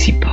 Mexique.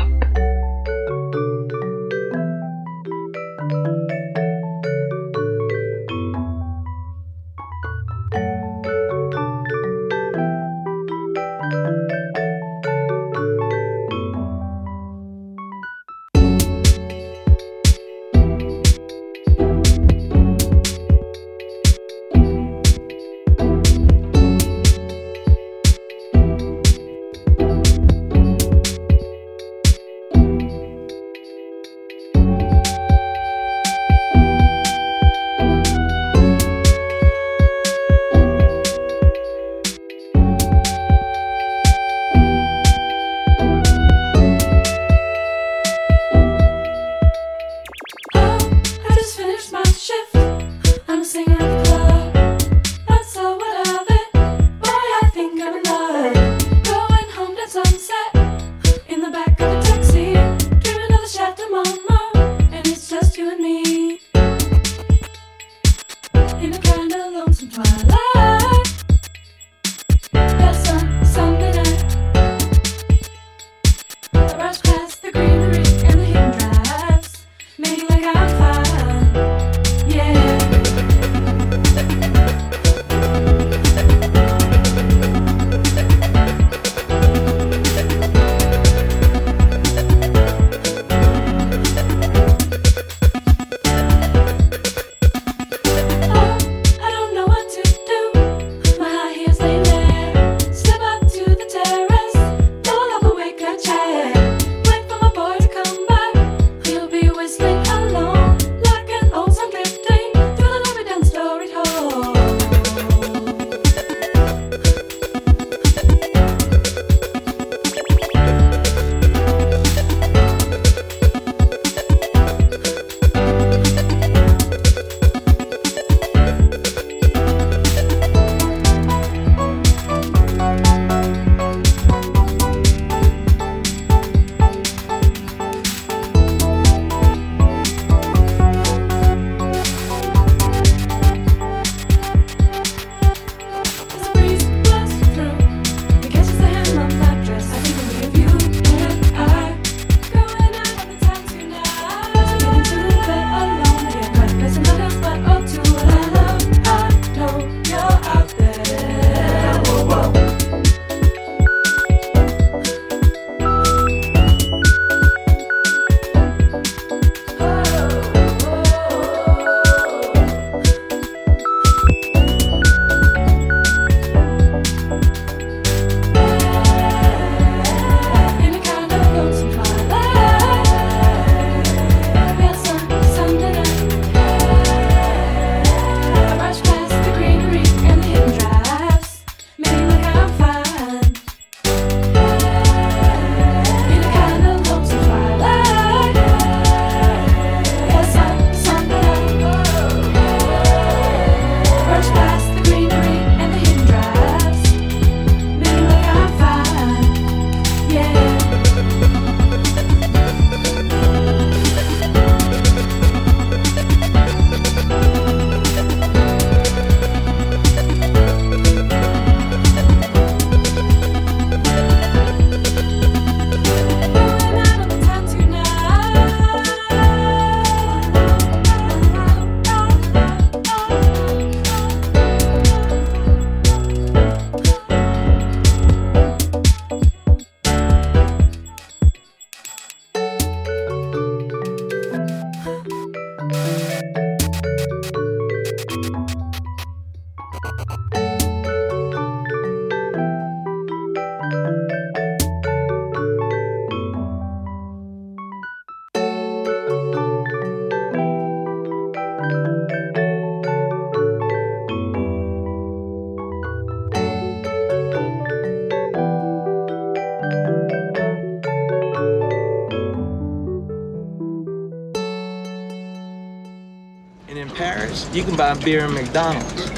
Sexy Paris, you can buy beer in McDonald's.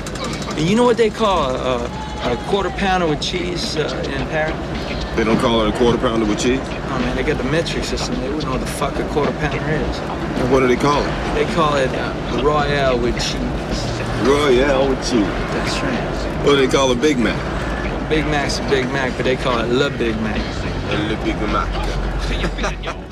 And you know what they call a, a, a quarter pounder with cheese uh, in Paris? They don't call it a quarter pounder with cheese? Oh man, they got the metric system. They wouldn't know what the fuck a quarter pounder is. And what do they call it? They call it uh, Royale with cheese. Royale with cheese. That's right. What do they call a Big Mac? Big Mac's a Big Mac, but they call it Le Big Mac. Le Big Mac.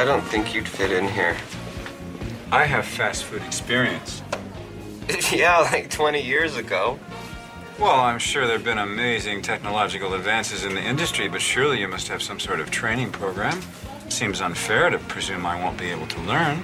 I don't think you'd fit in here. I have fast food experience. yeah, like 20 years ago. Well, I'm sure there have been amazing technological advances in the industry, but surely you must have some sort of training program. Seems unfair to presume I won't be able to learn.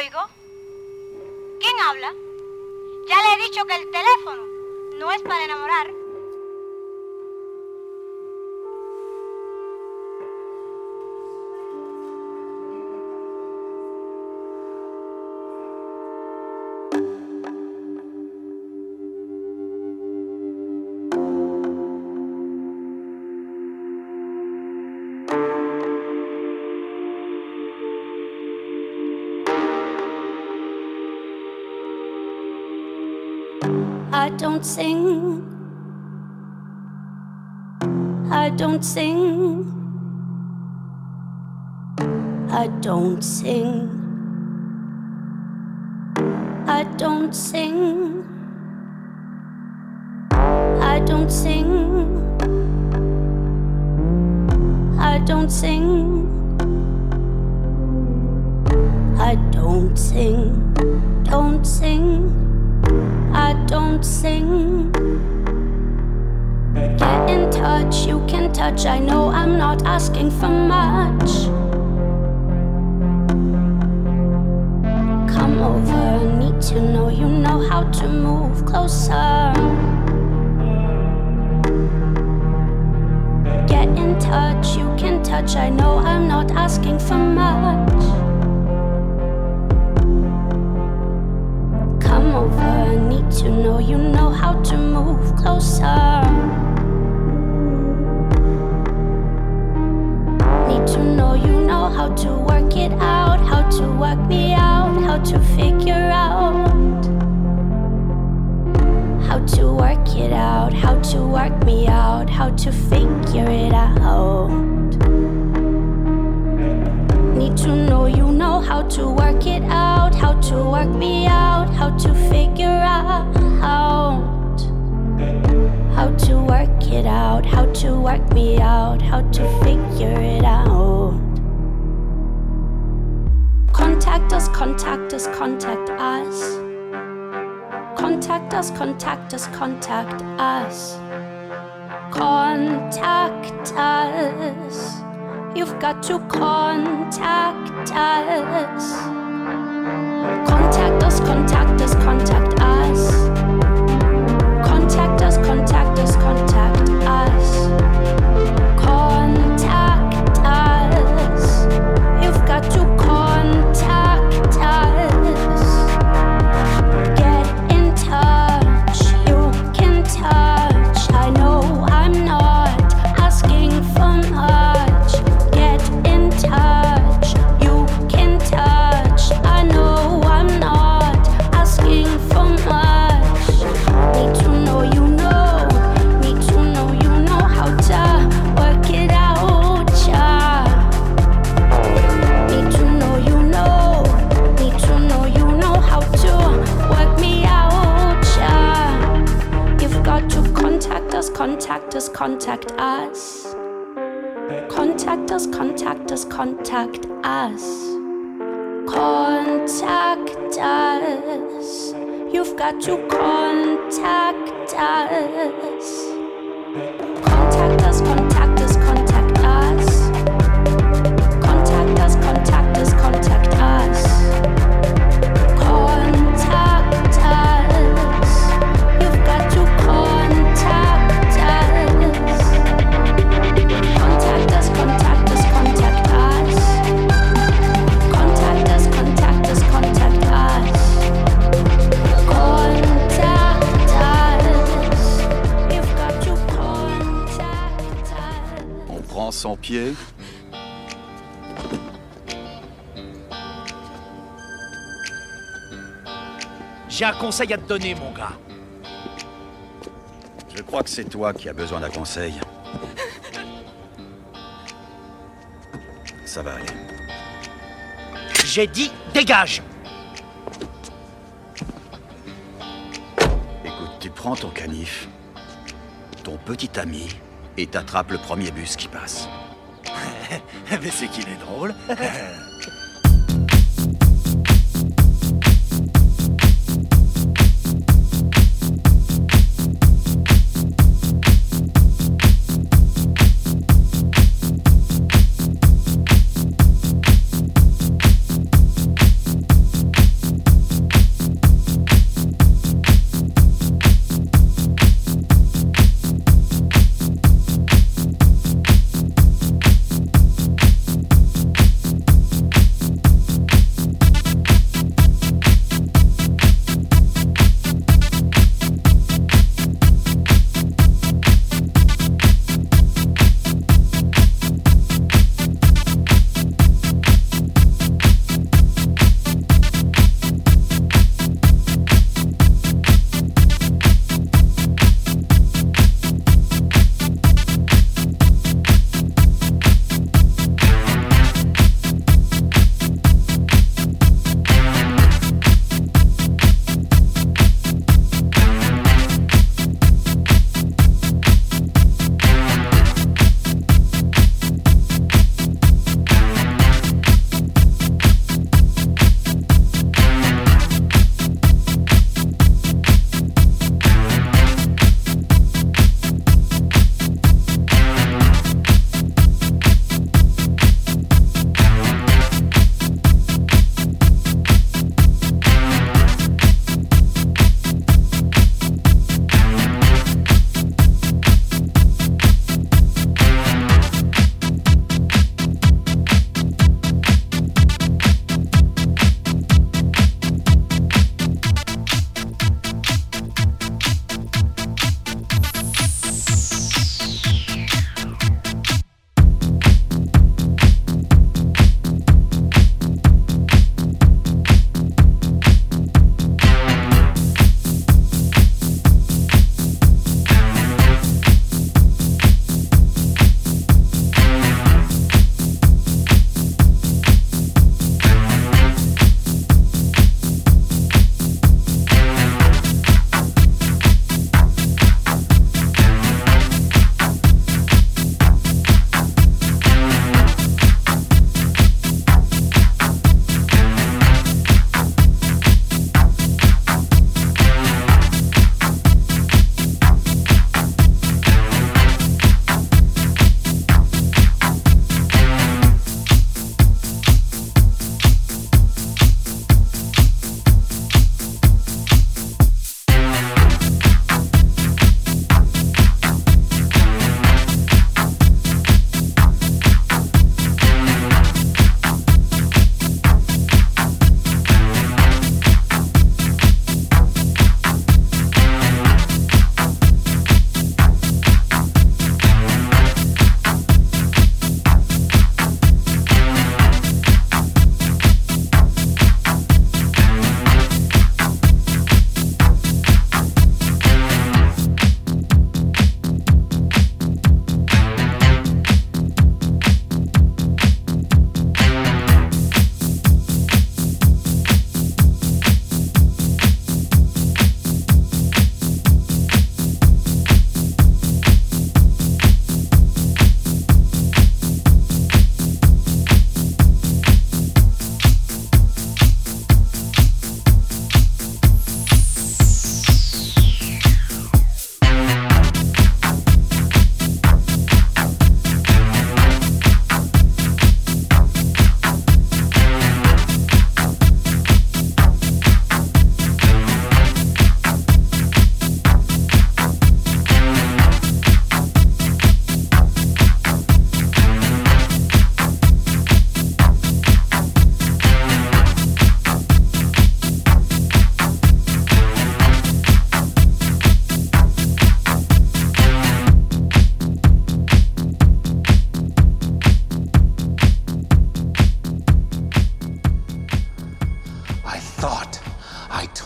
oigo. ¿Quién habla? Ya le he dicho que el teléfono no es para enamorar. Don't sing. I don't sing. I don't sing. I don't sing. I don't sing. I don't sing. I don't sing. Don't sing. I don't sing. Get in touch, you can touch. I know I'm not asking for much. Come over, need to know you know how to move closer. Get in touch, you can touch. I know I'm not asking for much. To know you know how to move closer. Need to know you know how to work it out, how to work me out, how to figure out. How to work it out, how to work me out, how to figure it out. Need to know you know how to work it out, how to work me out, how to figure out. How to work it out, how to work me out, how to figure it out. Contact us, contact us, contact us. Contact us, contact us, contact us. Contact us. You've got to contact us. Contact us, contact us, contact us. Contact us, contact us, contact us. Contact us. You've got to us, contact us. Contact us, contact us, contact us. Contact us. You've got to contact us. Contact us, contact us, Son pied. J'ai un conseil à te donner, mon gars. Je crois que c'est toi qui as besoin d'un conseil. Ça va aller. J'ai dit dégage Écoute, tu prends ton canif, ton petit ami, et t'attrapes le premier bus qui passe. Mais c'est qu'il est drôle.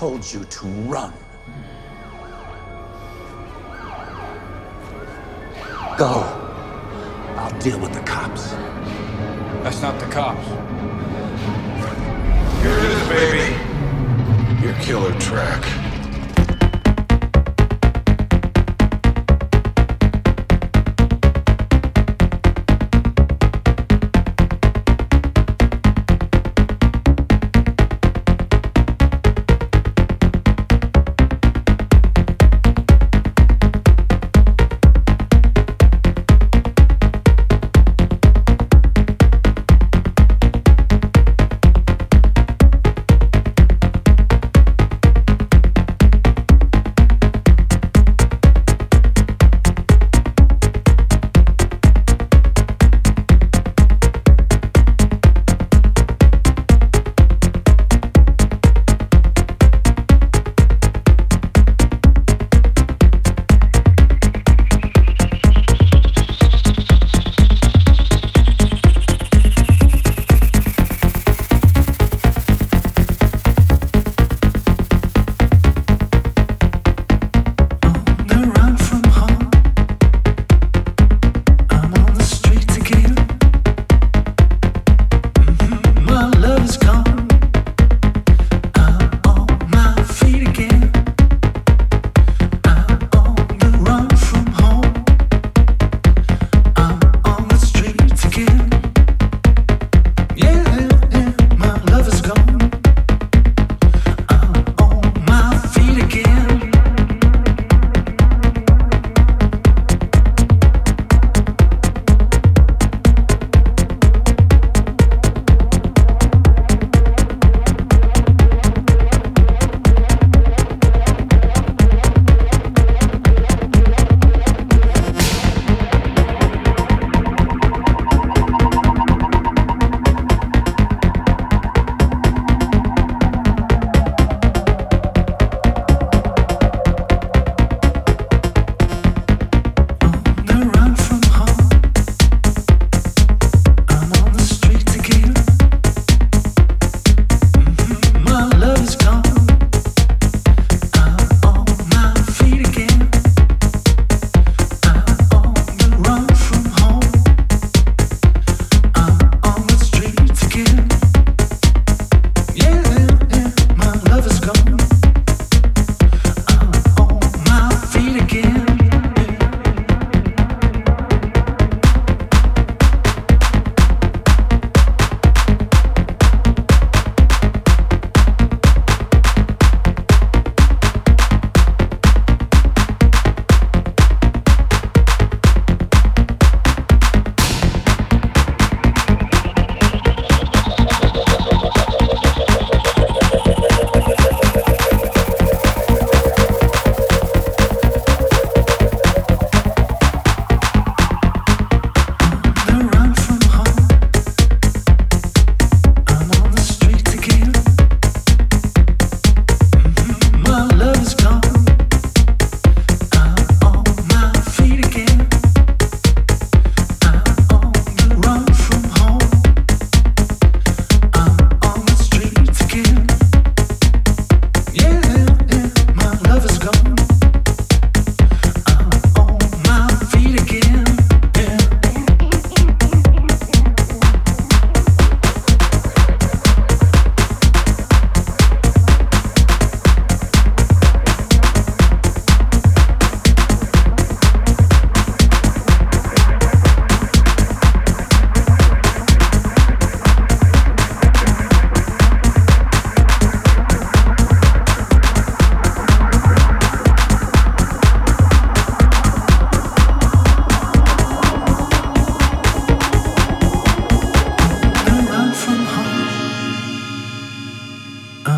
told you to run. Go. I'll deal with the cops. That's not the cops. Here it is, baby. Your killer track.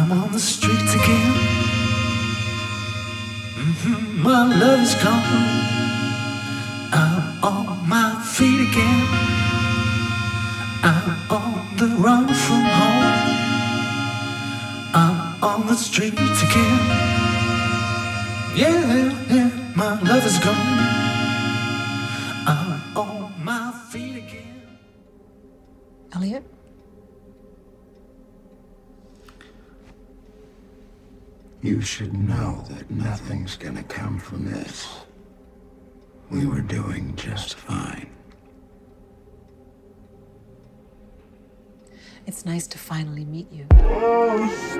I'm on the streets again. Mm-hmm, my love is gone. I'm on my feet again. I'm on the run from home. I'm on the streets again. Yeah, yeah, my love is gone. I'm on my feet again. Elliot? You should know that nothing's gonna come from this. We were doing just fine. It's nice to finally meet you. Oh, it's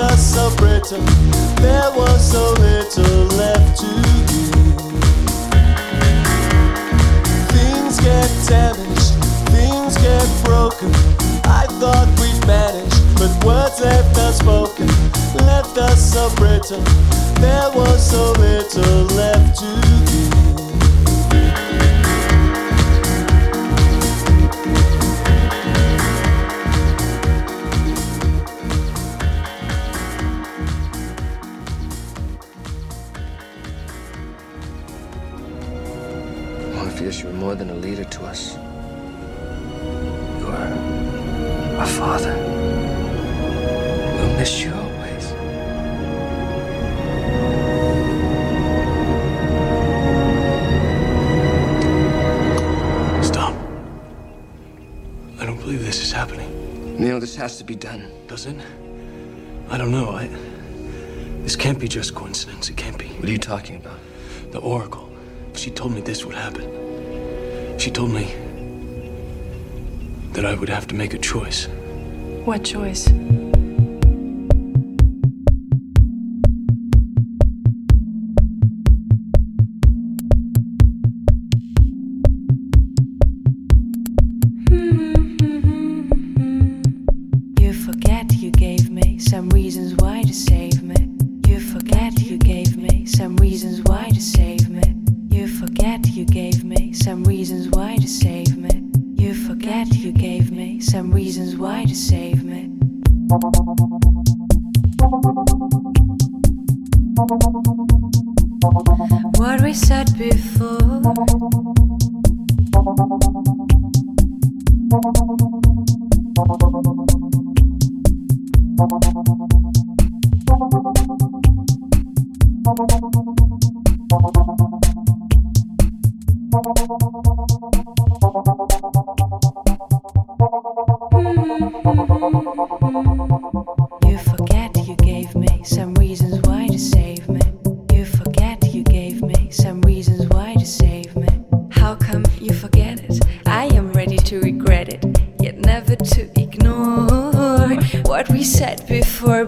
us so brittle. There was so little left to give. Things get damaged, things get broken. I thought we'd managed, but words left unspoken left us so brittle. There was so little left to give. Has to be done. Does it? I don't know. I. This can't be just coincidence. It can't be. What are you talking about? The Oracle. She told me this would happen. She told me that I would have to make a choice. What choice? We said before,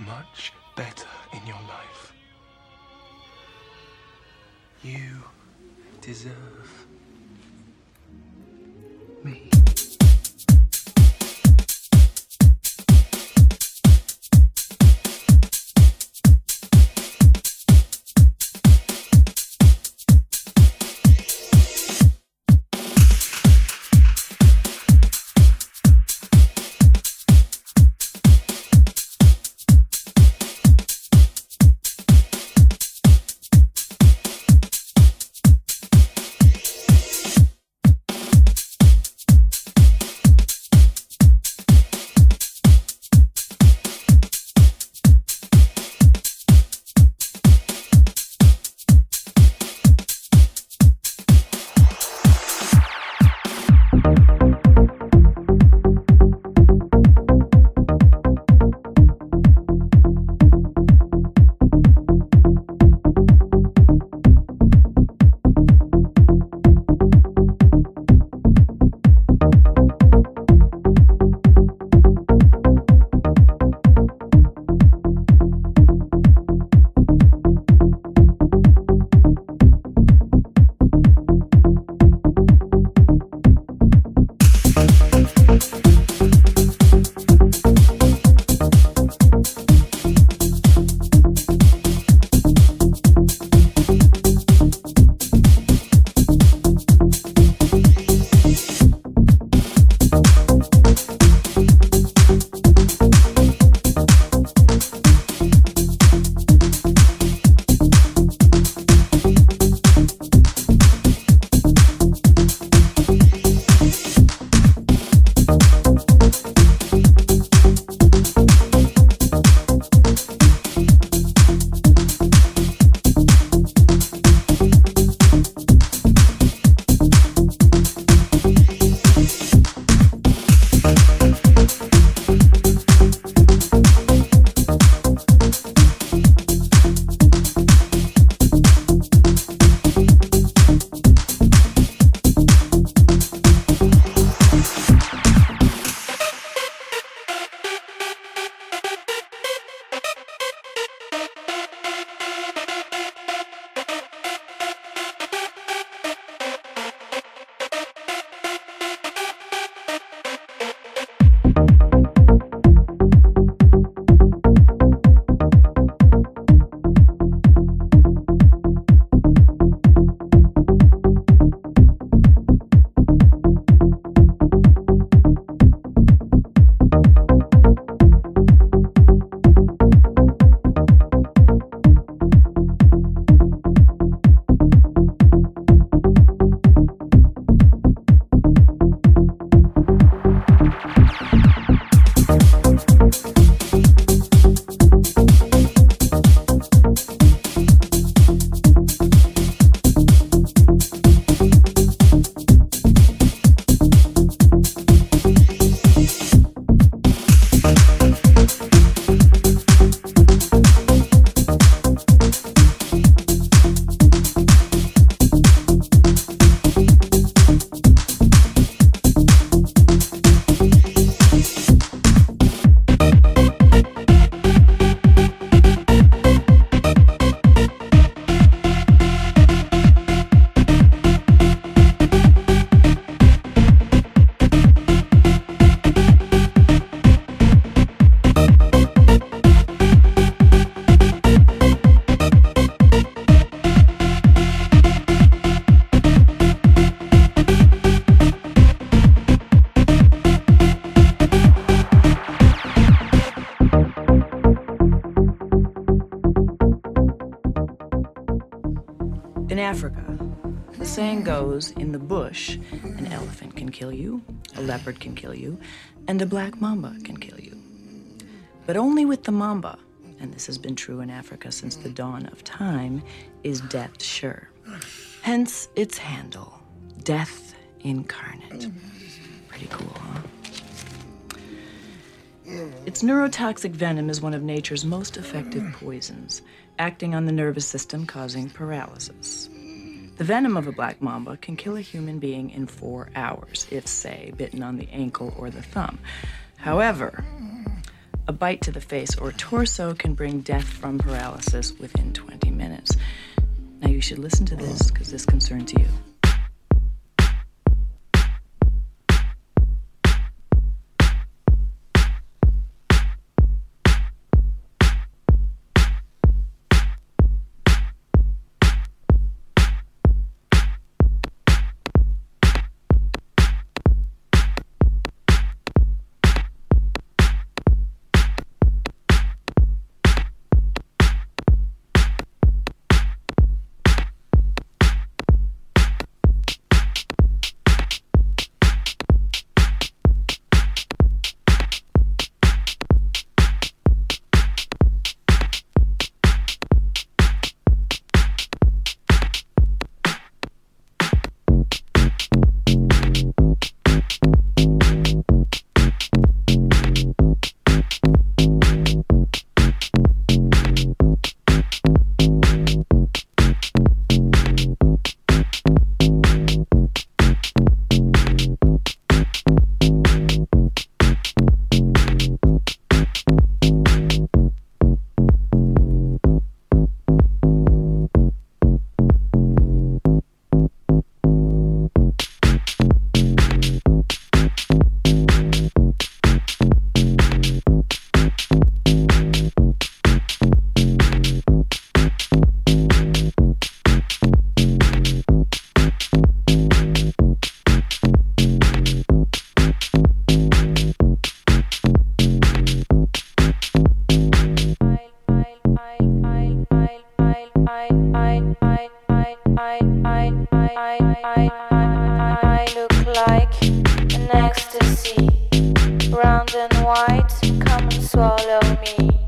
much better in your life. You deserve me. In the bush, an elephant can kill you, a leopard can kill you, and a black mamba can kill you. But only with the mamba, and this has been true in Africa since the dawn of time, is death sure. Hence its handle, death incarnate. Pretty cool, huh? Its neurotoxic venom is one of nature's most effective poisons, acting on the nervous system, causing paralysis. The venom of a black mamba can kill a human being in four hours, if, say, bitten on the ankle or the thumb. However, a bite to the face or torso can bring death from paralysis within 20 minutes. Now, you should listen to this because this concerns you. Round and white. Come and swallow me.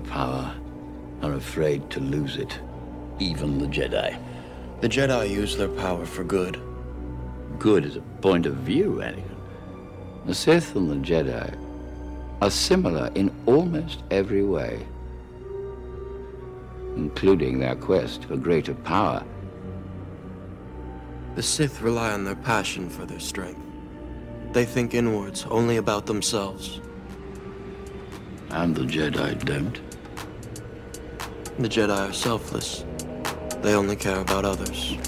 Power are afraid to lose it, even the Jedi. The Jedi use their power for good. Good is a point of view, Anakin. The Sith and the Jedi are similar in almost every way, including their quest for greater power. The Sith rely on their passion for their strength. They think inwards, only about themselves. And the Jedi don't. The Jedi are selfless. They only care about others.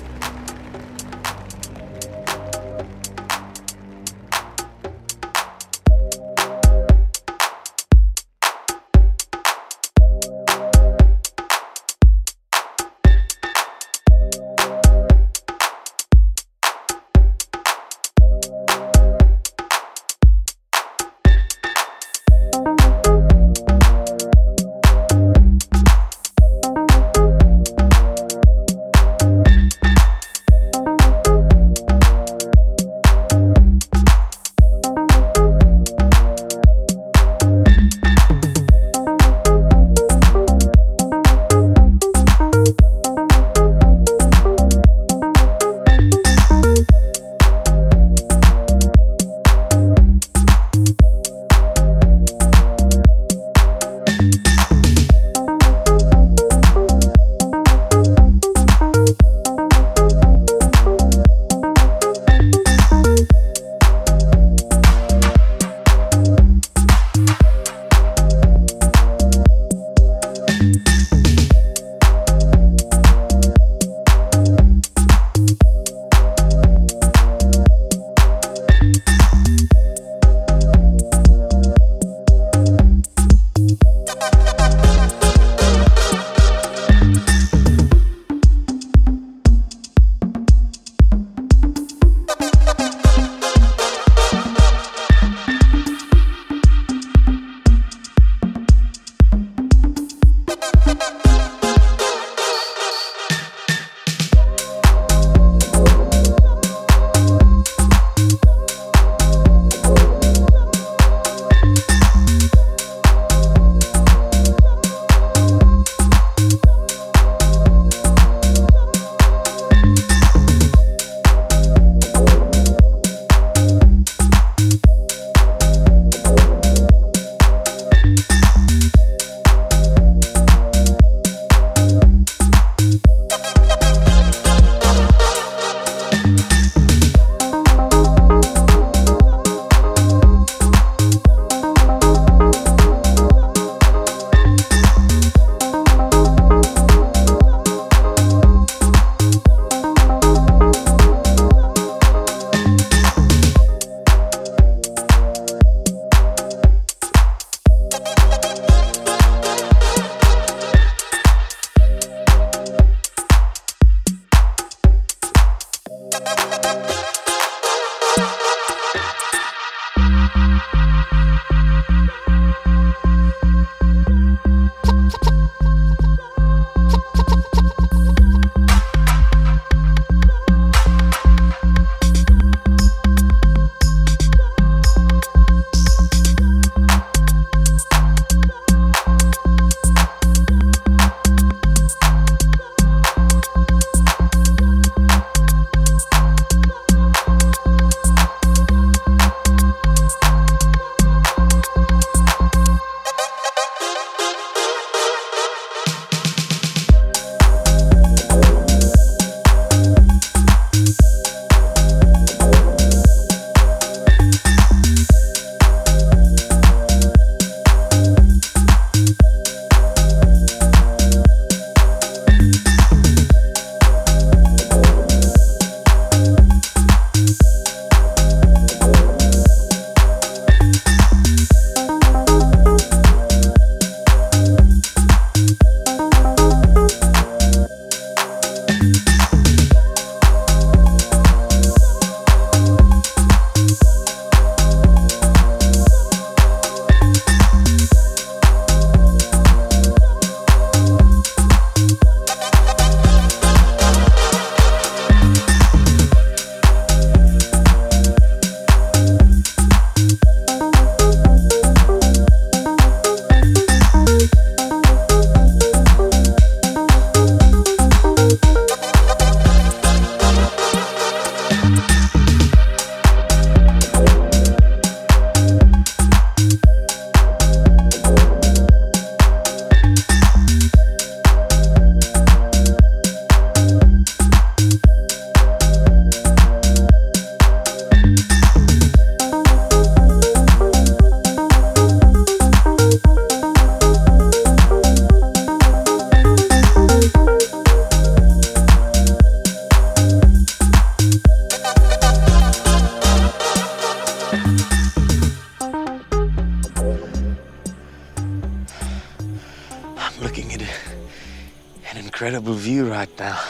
View right now.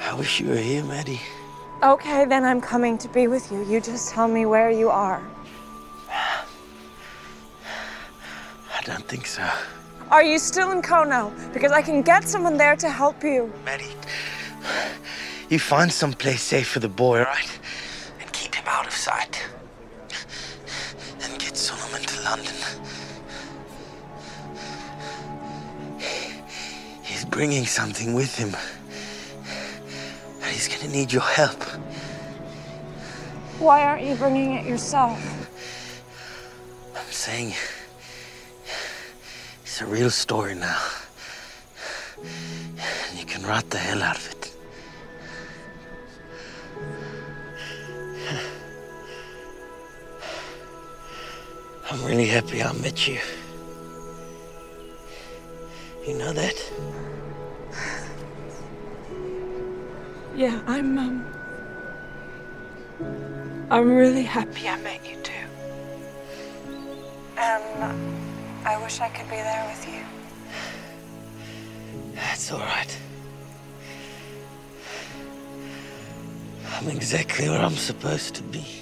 I wish you were here, Maddie. Okay, then I'm coming to be with you. You just tell me where you are. I don't think so. Are you still in Kono? Because I can get someone there to help you. Maddie, you find some place safe for the boy, all right? And keep him out of sight. Bringing something with him. And he's gonna need your help. Why aren't you bringing it yourself? I'm saying it's a real story now. And you can rot the hell out of it. I'm really happy I met you. You know that? Yeah, I'm, um. I'm really happy I met you too. And uh, I wish I could be there with you. That's all right. I'm exactly where I'm supposed to be.